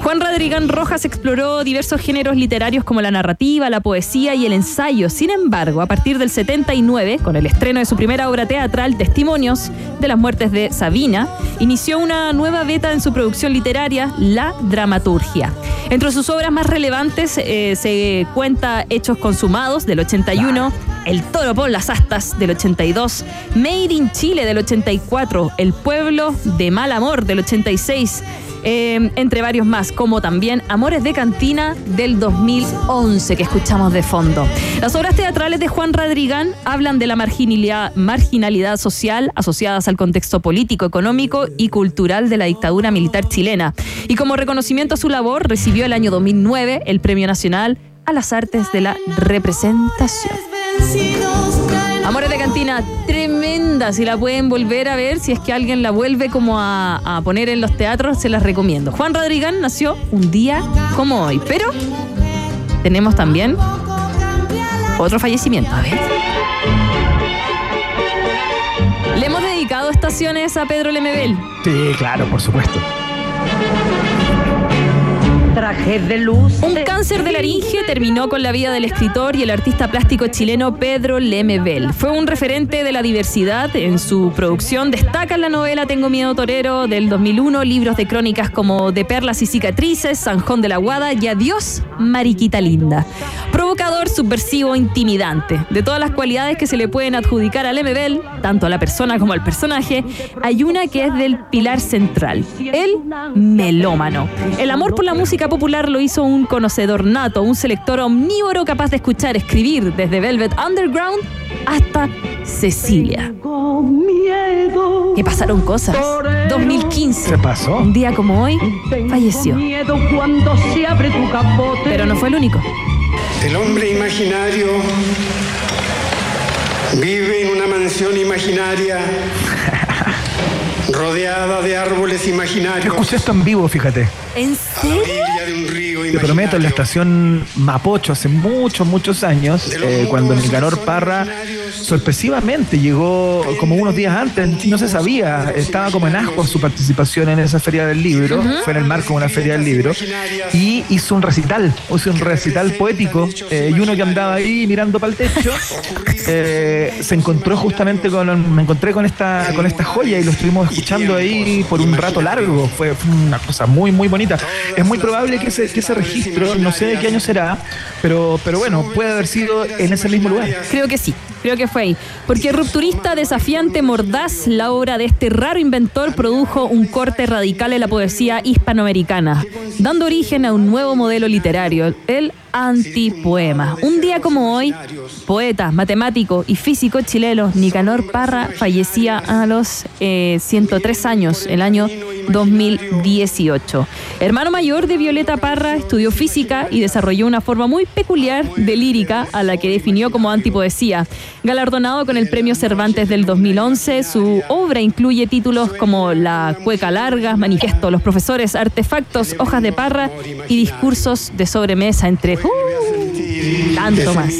Juan Radrigán Rojas exploró diversos géneros literarios como la narrativa, la poesía y el ensayo. Sin embargo, a partir del 79, con el estreno de su primera obra teatral, Testimonios de las muertes de Sabina, inició una nueva beta en su producción literaria, la dramaturgia. Entre sus obras más relevantes eh, se cuenta Hechos Consumados del 81, El Toro por las Astas del 82, Made in Chile del 84, El Pueblo de Mal Amor del 86, eh, entre varios más, como también Amores de Cantina del 2011 que escuchamos de fondo. Las obras teatrales de Juan Radrigán hablan de la marginalidad, marginalidad social asociadas al contexto político, económico y cultural de la dictadura militar chilena. Y como reconocimiento a su labor, recibió el año 2009 el Premio Nacional a las Artes de la Representación. Amores de Cantina, tremenda. Si la pueden volver a ver, si es que alguien la vuelve como a, a poner en los teatros, se las recomiendo. Juan Rodrigán nació un día como hoy, pero tenemos también otro fallecimiento. A ver. Le hemos dedicado estaciones a Pedro Lemebel. Sí, claro, por supuesto. Trajes de luz. Un cáncer de laringe terminó con la vida del escritor y el artista plástico chileno Pedro Lemebel. Fue un referente de la diversidad en su producción. Destaca en la novela Tengo miedo torero del 2001, libros de crónicas como De perlas y cicatrices, Sanjón de la Guada y Adiós, Mariquita linda. Provocador, subversivo, intimidante. De todas las cualidades que se le pueden adjudicar a Lemebel, tanto a la persona como al personaje, hay una que es del pilar central, el melómano. El amor por la música popular lo hizo un conocedor nato, un selector omnívoro capaz de escuchar, escribir desde Velvet Underground hasta Cecilia. Que pasaron cosas. 2015. ¿Qué pasó? Un día como hoy, falleció. Miedo cuando se abre tu capote. Pero no fue el único. El hombre imaginario vive en una mansión imaginaria rodeada de árboles Yo imaginarios escuché esto en vivo, fíjate. ¿En a la orilla de un río Te prometo, en la estación Mapocho, hace muchos, muchos años, eh, cuando Nicanor Parra sorpresivamente llegó como unos días antes, no se sabía, estaba como en asco su participación en esa feria del libro, fue en el marco de una feria del libro, y hizo un recital, hizo un recital poético, eh, y uno que andaba ahí mirando para el techo, eh, se encontró justamente con, me encontré con esta, con esta joya y lo estuvimos escuchando ahí por un rato largo, fue, fue una cosa muy, muy bonita. Es muy probable que ese, que ese registro, no sé de qué año será, pero, pero bueno, puede haber sido en ese mismo lugar. Creo que sí, creo que fue ahí. Porque Rupturista, Desafiante, Mordaz, la obra de este raro inventor produjo un corte radical en la poesía hispanoamericana, dando origen a un nuevo modelo literario, el antipoema. Un día como hoy, poeta, matemático y físico chileno Nicanor Parra fallecía a los eh, 103 años, el año 2018. Hermano mayor de Violeta Parra, estudió física y desarrolló una forma muy peculiar de lírica a la que definió como antipoesía. Galardonado con el Premio Cervantes del 2011, su obra incluye títulos como La Cueca Larga, Manifiesto, Los Profesores, Artefactos, Hojas de Parra y Discursos de Sobremesa, entre. Tanto más.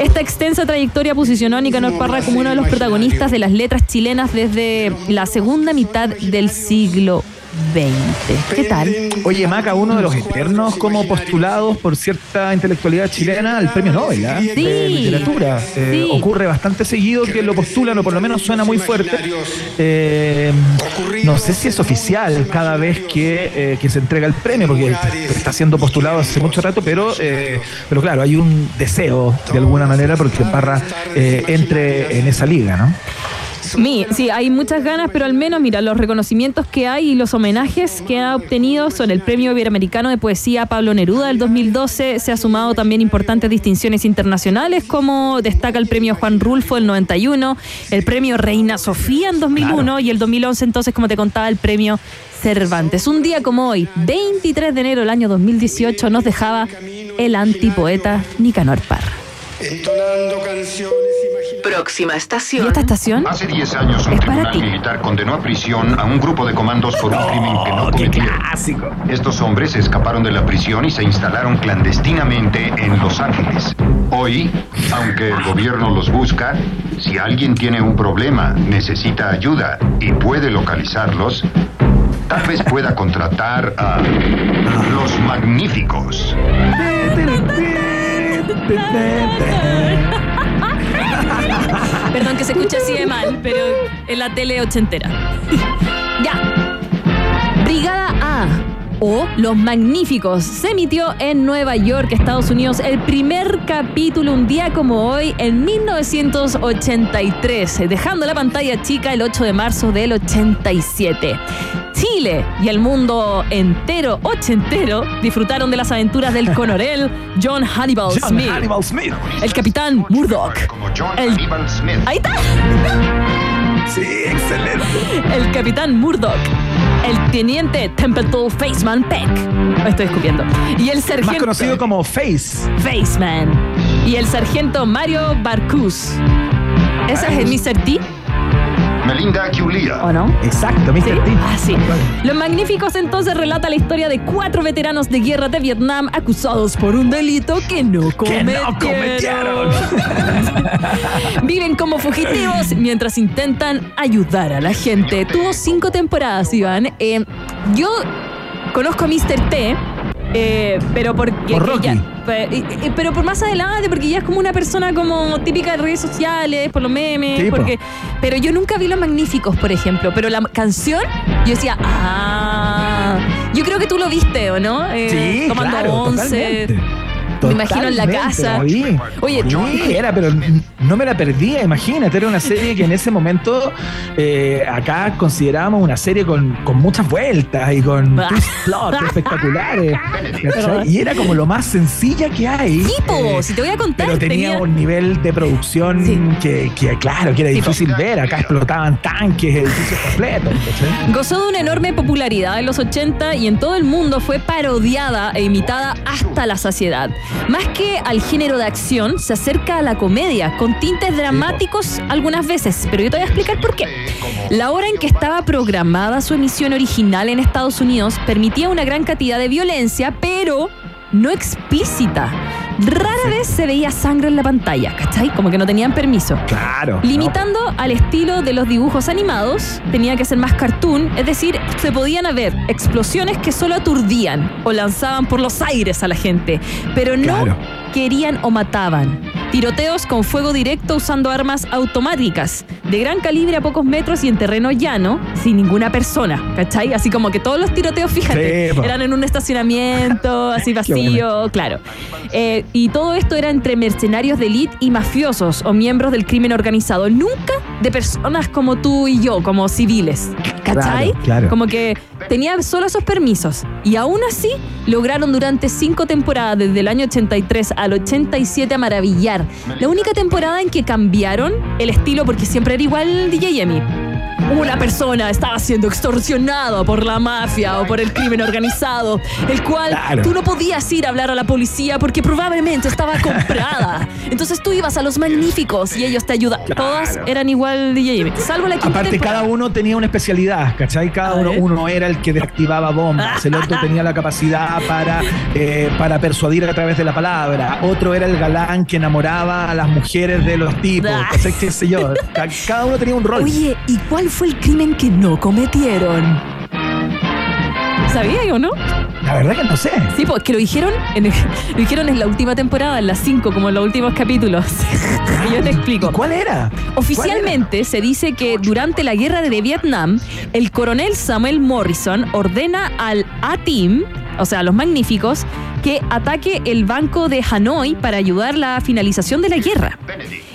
Esta extensa trayectoria posicionó a Nicanor Parra como uno de los protagonistas de las letras chilenas desde la segunda mitad del siglo XX. ¿Qué tal? Oye, Maca, uno de los eternos como postulados por cierta intelectualidad chilena al premio Nobel ¿ah? Sí. de literatura. Eh, Sí. Ocurre bastante seguido que lo postulan, o por lo menos suena muy fuerte. Eh, no sé si es oficial cada vez que, eh, que se entrega el premio, porque está siendo postulado hace mucho rato, pero, eh, pero claro, hay un deseo de alguna manera porque Parra eh, entre en esa liga, ¿no? Mi, sí, hay muchas ganas, pero al menos, mira, los reconocimientos que hay y los homenajes que ha obtenido son el Premio Iberoamericano de Poesía Pablo Neruda del 2012. Se ha sumado también importantes distinciones internacionales, como destaca el Premio Juan Rulfo del 91, el Premio Reina Sofía en 2001 y el 2011, entonces, como te contaba, el Premio Cervantes. Un día como hoy, 23 de enero del año 2018, nos dejaba el antipoeta Nicanor Parra. Entonando canciones Próxima ¿Y estación. esta estación? Hace 10 años un Es para tribunal ti. militar condenó a prisión a un grupo de comandos por un crimen que no cometieron. Estos hombres escaparon de la prisión y se instalaron clandestinamente en Los Ángeles. Hoy, aunque el gobierno los busca, si alguien tiene un problema, necesita ayuda y puede localizarlos, tal vez pueda contratar a los magníficos. Perdón que se escuche así de mal, pero en la tele ochentera. ya. Brigada A o Los Magníficos se emitió en Nueva York, Estados Unidos, el primer capítulo un día como hoy en 1983, dejando la pantalla chica el 8 de marzo del 87. Chile y el mundo entero, ochentero, disfrutaron de las aventuras del coronel John Hannibal John Smith. Hannibal Smith. El capitán Murdoch. El-. Ahí está. Sí, excelente. El capitán Murdoch. El teniente Templeton Faceman Peck. Estoy escupiendo. Y el sargento. Más conocido como Face. Faceman. Y el sargento Mario Barcus. ¿Ese es el Mr. T? Melinda Giulia. ¿O no? Exacto, Mr. ¿Sí? T. Ah, sí. Los Magníficos entonces relata la historia de cuatro veteranos de guerra de Vietnam acusados por un delito que no Que no cometieron. Viven como fugitivos mientras intentan ayudar a la gente. Tuvo cinco temporadas, Iván. Eh, yo conozco a Mr. T. eh, pero porque Por Rocky. ya- pe- pero por más adelante porque ya es como una persona como típica de redes sociales por los memes Sí, po. porque pero yo nunca vi los magníficos por ejemplo pero la canción yo decía ah yo creo que tú lo viste o no Eh, Sí, tomando claro, once totalmente. Me imagino en la casa. Oye, Sí, era, pero no me la perdía, imagínate, era una serie que en ese momento eh, acá considerábamos una serie con, con muchas vueltas y con twist plot espectaculares. ¿cachai? Y era como lo más sencilla que hay. Sí, po, Eh, si te voy a contar, Pero tenía, tenía- un nivel de producción que, que, claro, que era difícil ver. Acá explotaban tanques, edificios completos. ¿cachai? Gozó de una enorme popularidad en los 80 y en todo el mundo fue parodiada e imitada hasta la saciedad. Más que al género de acción, se acerca a la comedia, con tintes dramáticos algunas veces, pero yo te voy a explicar por qué. La hora en que estaba programada su emisión original en Estados Unidos permitía una gran cantidad de violencia, pero no explícita. Rara vez se veía sangre en la pantalla, ¿cachai? Como que no tenían permiso. Claro. Limitando al estilo de los dibujos animados, tenía que ser más cartoon, es decir, se podían haber explosiones que solo aturdían o lanzaban por los aires a la gente, pero no Claro. querían o mataban. Tiroteos con fuego directo usando armas automáticas, de gran calibre a pocos metros y en terreno llano, sin ninguna persona, ¿cachai? Así como que todos los tiroteos, fíjate, Sí, eran en un estacionamiento, así bueno. vacío, claro. Eh, y todo esto era entre mercenarios de élite y mafiosos o miembros del crimen organizado, nunca de personas como tú y yo, como civiles. ¿Cachai? Claro, claro. Como que tenían solo esos permisos. Y aún así lograron durante cinco temporadas, desde el año 83 al 87, a maravillar. La única temporada en que cambiaron el estilo, porque siempre era igual DJ Emi. Una persona estaba siendo extorsionada por la mafia o por el crimen organizado, el cual Claro. tú no podías ir a hablar a la policía porque probablemente estaba comprada. Entonces tú ibas a los magníficos y ellos te ayudan. Todas eran igual DJ Jimmy, salvo la quinta Aparte, temporada. cada uno tenía una especialidad, ¿cachai? Cada uno, uno era el que desactivaba bombas, el otro tenía la capacidad para, eh, para persuadir a través de la palabra, otro era el galán que enamoraba a las mujeres de los tipos, ¿cachai? ¿Qué sé yo? Ca- Cada uno tenía un rol. Oye, ¿y cuál fue el crimen que no cometieron? ¿Sabía o no? La verdad que no sé. Sí, pues que lo dijeron en, el- lo dijeron en la última temporada, en las 5, como en los últimos capítulos. Y Yo te explico. ¿Cuál era? Oficialmente se dice que durante la guerra de Vietnam, el coronel Samuel Morrison ordena al A-Team, o sea, los magníficos, que ataque el banco de Hanoi para ayudar la finalización de la guerra.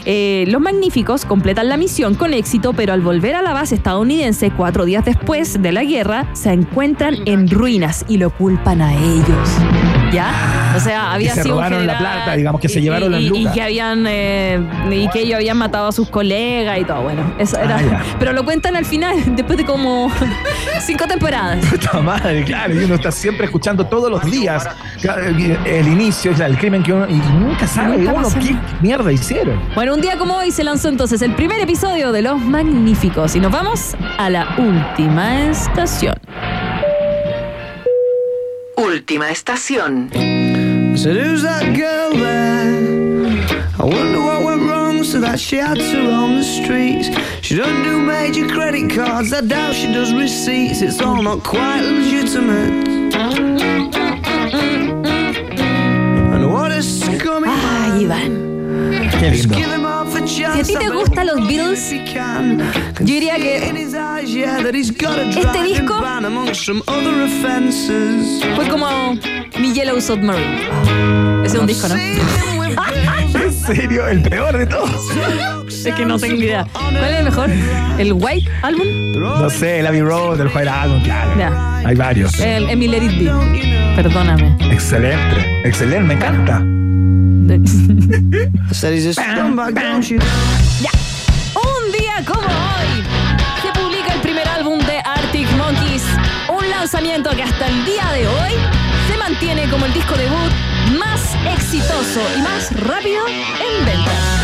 Eh, los magníficos completan la misión con éxito, pero al volver a la base estadounidense cuatro días después de la guerra, se encuentran en ruinas y lo culpan a ellos. ¿Ya? O sea, había se sido robaron la plata, digamos, que se y- llevaron las y- y lucas. que habían eh, y que ellos habían matado a sus colegas y todo. Bueno, eso era. Ah, pero lo cuentan al final, después de como cinco temporadas. Puta madre, claro, y uno está siempre escuchando todos los días el, el inicio, o sea, el crimen que uno. Y nunca sabe Nunca uno qué mierda hicieron. Bueno, un día como hoy se lanzó entonces el primer episodio de Los Magníficos y nos vamos a la última estación. Última estación. So who's that girl there? I wonder what went wrong so that she had to roam the streets. She don't do major credit cards, I doubt she does receipts. It's all not quite legitimate. And what a scummy Ay, Iván. Qué lindo. Si a ti te gustan los Beatles, yo diría que yeah, Este disco- fue como mi Yellow Submarine. Ese es un disco, ¿no? En serio, el peor de todos. Es que no tengo idea. ¿Cuál es el mejor? ¿El White Album? No sé, el Abbey Road, el White Album, claro. Ya. Hay varios. El Emily Let It Be. Perdóname. Excelente, excelente, me encanta. I said he's? Ya. Un día como hoy se publica el primer álbum de Arctic Monkeys. Un lanzamiento que hasta el día de hoy se mantiene como el disco debut más exitoso y más rápido en ventas.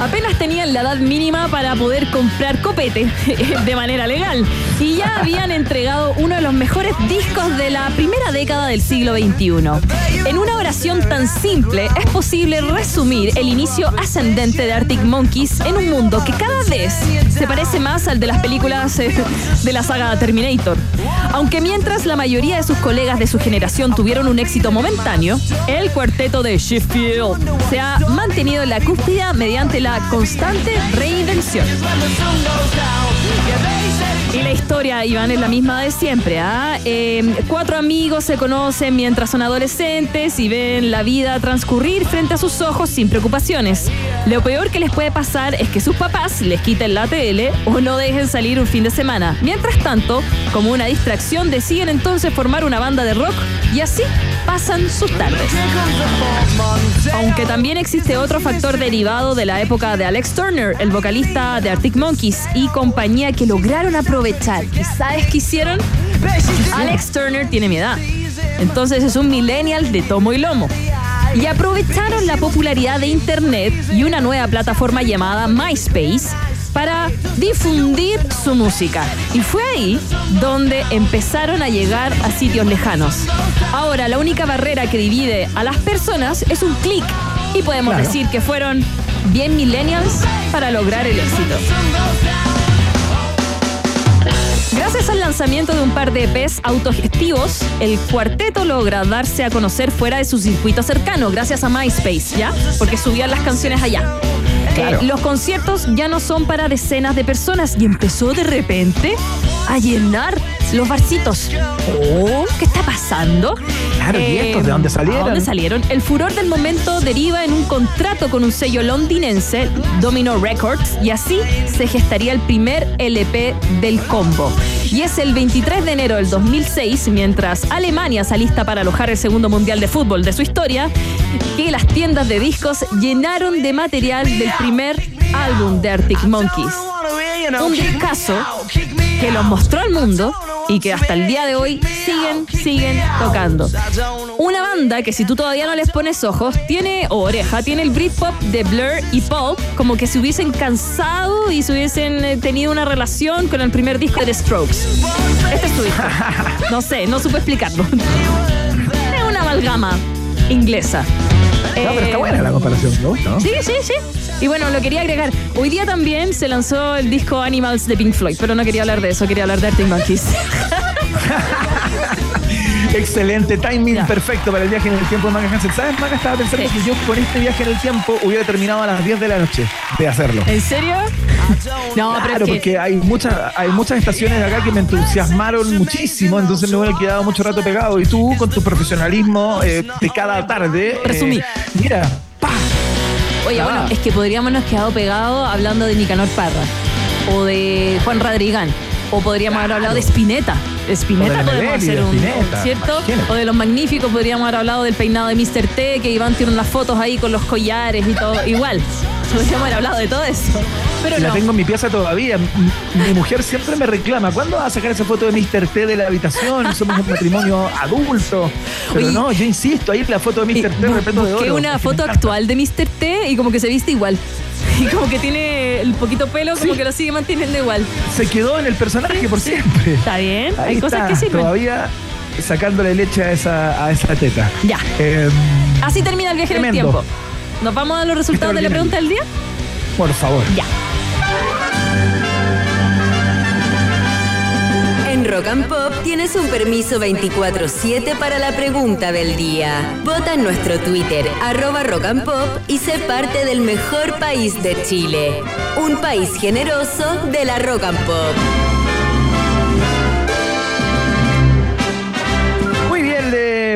Apenas tenían la edad mínima para poder comprar copete de manera legal y ya habían entregado uno de los mejores discos de la primera década del siglo XXI. En una oración tan simple es posible resumir el inicio ascendente de Arctic Monkeys en un mundo que cada vez se parece más al de las películas eh, de la saga Terminator. Aunque mientras la mayoría de sus colegas de su generación tuvieron un éxito momentáneo, el cuarteto de Sheffield se ha mantenido en la cúspide mediante la constante reinvención. Y la historia, Iván, es la misma de siempre. ¿ah? Eh, cuatro amigos se conocen mientras son adolescentes y ven la vida transcurrir frente a sus ojos sin preocupaciones. Lo peor que les puede pasar es que sus papás les quiten la tele o no dejen salir un fin de semana. Mientras tanto, como una distracción, deciden entonces formar una banda de rock y así pasan sus tardes. Aunque también existe otro factor derivado de la época de Alex Turner, el vocalista de Arctic Monkeys y compañía que lograron aprovechar. ¿Y sabes qué hicieron? Alex Turner tiene mi edad. Entonces es un millennial de tomo y lomo. Y aprovecharon la popularidad de Internet y una nueva plataforma llamada MySpace para difundir su música. Y fue ahí donde empezaron a llegar a sitios lejanos. Ahora, la única barrera que divide a las personas es un clic. Y podemos Claro. decir que fueron bien millennials para lograr el éxito. Gracias al lanzamiento de un par de EPs autogestivos, el cuarteto logra darse a conocer fuera de su circuito cercano, gracias a MySpace, ¿ya? Porque subían las canciones allá. Claro. Eh, los conciertos ya no son para decenas de personas y empezó de repente a llenarse los barcitos. Oh, ¿qué está pasando? Claro, ¿y estos de dónde salieron? ¿a dónde salieron? El furor del momento deriva en un contrato con un sello londinense, Domino Records, y así se gestaría el primer LP del combo. Y es el 23 de enero del 2006, mientras Alemania se alista para alojar el segundo mundial de fútbol de su historia, que las tiendas de discos llenaron de material del primer álbum de Arctic Monkeys. Un discazo que los mostró al mundo y que hasta el día de hoy siguen, siguen tocando. Una banda que si tú todavía no les pones ojos, tiene o oreja, tiene el Britpop de Blur y Pulp, como que se hubiesen cansado y se hubiesen eh, tenido una relación con el primer disco de The Strokes. Este es tu disco. No sé, no supe explicarlo. Es una amalgama inglesa. No, pero está Eh, buena la comparación, ¿no? Sí, sí, sí. Y bueno, lo quería agregar. Hoy día también se lanzó el disco Animals de Pink Floyd, pero no quería hablar de eso, quería hablar de Arctic Monkeys. Excelente, timing perfecto para el viaje en el tiempo de Maca Hansen. ¿Sabes, Maca? Estaba pensando que yo con este viaje en el tiempo hubiera terminado a las 10 de la noche de hacerlo. ¿En serio? No, pero Claro, es que- porque hay muchas, hay muchas estaciones de acá que me entusiasmaron muchísimo, entonces me hubiera quedado mucho rato pegado. Y tú, con tu profesionalismo eh, de cada tarde. eh, Resumí. mira, Oye, Ah. bueno, es que podríamos habernos quedado pegados hablando de Nicanor Parra o de Juan Radrigán. O podríamos haber hablado de Spinetta. Spinetta de podemos hacer un, Spinetta, ¿cierto? imagínate. O de los magníficos podríamos haber hablado del peinado de Mr. T, que Iván tiene unas fotos ahí con los collares y todo. Igual, podríamos haber hablado de todo eso. Pero la no. tengo en mi pieza todavía. Mi mujer siempre me reclama, ¿cuándo vas a sacar esa foto de Mr. T de la habitación? Somos un matrimonio adulto. Pero Oye, no, yo insisto, ahí la foto de Mr. T, respeto de Busqué oro. una foto actual de Mr. T y como que se viste igual. Y como que tiene el poquito pelo, como Sí. que lo sigue manteniendo igual. Se quedó en el personaje por siempre. Está bien, Ahí hay cosas está, que sirven. Todavía sacándole leche a esa, a esa teta. Ya. Eh, Así termina el viaje en el Tremendo. tiempo. ¿Nos vamos a dar los resultados de la pregunta del día? por favor. Ya. En Rock and Pop tienes un permiso 24-7 para la pregunta del día. Vota en nuestro Twitter, arroba Rock and Pop, y sé parte del mejor país de Chile. Un país generoso de la Rock and Pop.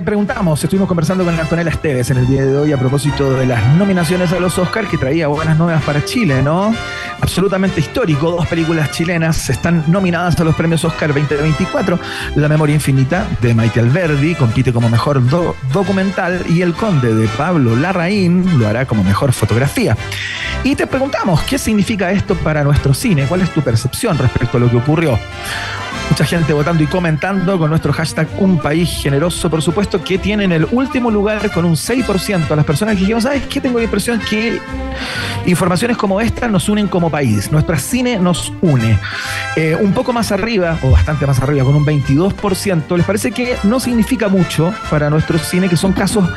Preguntamos, estuvimos conversando con Antonella Esteves en el día de hoy a propósito de las nominaciones a los Oscars que traía buenas nuevas para Chile, ¿no? Absolutamente histórico, dos películas chilenas están nominadas a los premios Oscar 2024. La memoria infinita de Michael Verdi compite como mejor do- documental y El Conde de Pablo Larraín lo hará como mejor fotografía. Y te preguntamos, ¿qué significa esto para nuestro cine? ¿Cuál es tu percepción respecto a lo que ocurrió? Mucha gente votando y comentando con nuestro hashtag Un País Generoso, por supuesto, que tiene en el último lugar con un 6% a las personas que dijeron, ¿sabes qué? Tengo la impresión que informaciones como esta nos unen como país. Nuestro cine nos une. Eh, un poco más arriba, o bastante más arriba, con un 22%, les parece que no significa mucho para nuestro cine, que son casos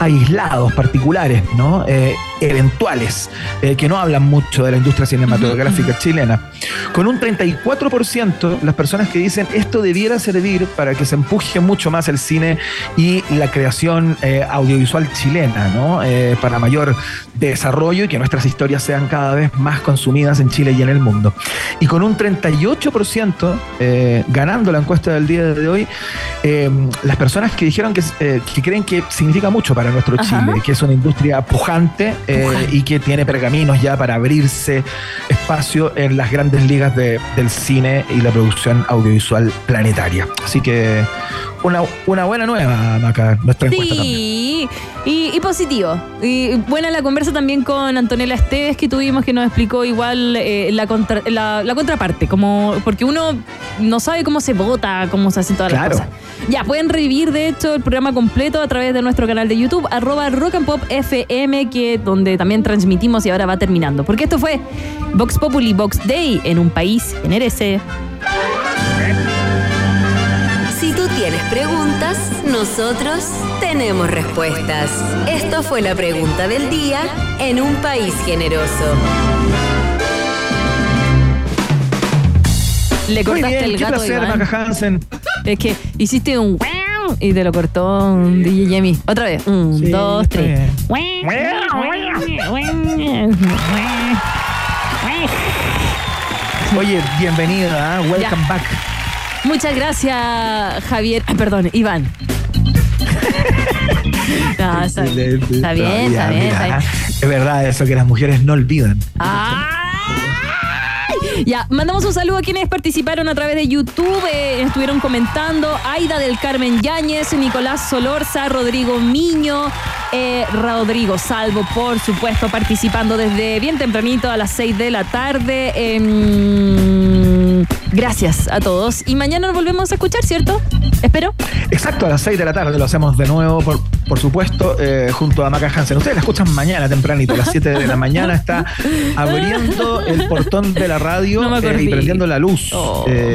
aislados, particulares, ¿no? Eh, eventuales, eh, que no hablan mucho de la industria cinematográfica chilena. Con un 34% las personas que dicen esto debiera servir para que se empuje mucho más el cine y la creación eh, audiovisual chilena, ¿no? Eh, para mayor desarrollo y que nuestras historias sean cada vez más consumidas en Chile y en el mundo. Y con un 38% eh, ganando la encuesta del día de hoy, las personas que dijeron que, que creen que significa mucho para nuestro Ajá. Chile, que es una industria pujante eh, y que tiene pergaminos ya para abrirse espacio en las grandes ligas de- del cine y la producción audiovisual planetaria. Así que una, una buena nueva, Maca, nuestra encuesta también. Sí, y, y positivo. Y buena la conversa también con Antonella Esteves que tuvimos, que nos explicó igual eh, la, contra- la, la contraparte, como porque uno no sabe cómo se vota, cómo se hacen todas Claro. las cosas. Ya, pueden revivir de hecho el programa completo a través de nuestro canal de YouTube, arroba Rock and Pop FM, que, donde también transmitimos y ahora va terminando. Porque esto fue Vox Populi Vox Day en un país. Si tú tienes preguntas, nosotros tenemos respuestas. Esto fue la pregunta del día en un país generoso. Le Muy cortaste bien, el gato a placer, Iván. Maca Hansen. Es que hiciste un y te lo cortó un DJ Yemi. Otra vez. Un, Sí, dos, tres. Oye, bienvenida, ¿ah? welcome Ya. back. Muchas gracias, Javier. Ay, perdón, Iván. No, está, está bien, está bien, está. Es verdad eso que las mujeres no olvidan. Ya, mandamos un saludo a quienes participaron a través de YouTube, eh, estuvieron comentando, Aida del Carmen Yáñez, Nicolás Solorza, Rodrigo Miño, eh, Rodrigo Salvo, por supuesto, participando desde bien tempranito a las 6 de la tarde. Gracias a todos. Y mañana nos volvemos a escuchar, ¿cierto? Espero. Exacto, a las 6 de la tarde lo hacemos de nuevo, por, por supuesto, eh, junto a Maca Hansen. Ustedes la escuchan mañana tempranito, a las 7 de la mañana está abriendo el portón de la radio No eh, y prendiendo la luz. Oh. Eh,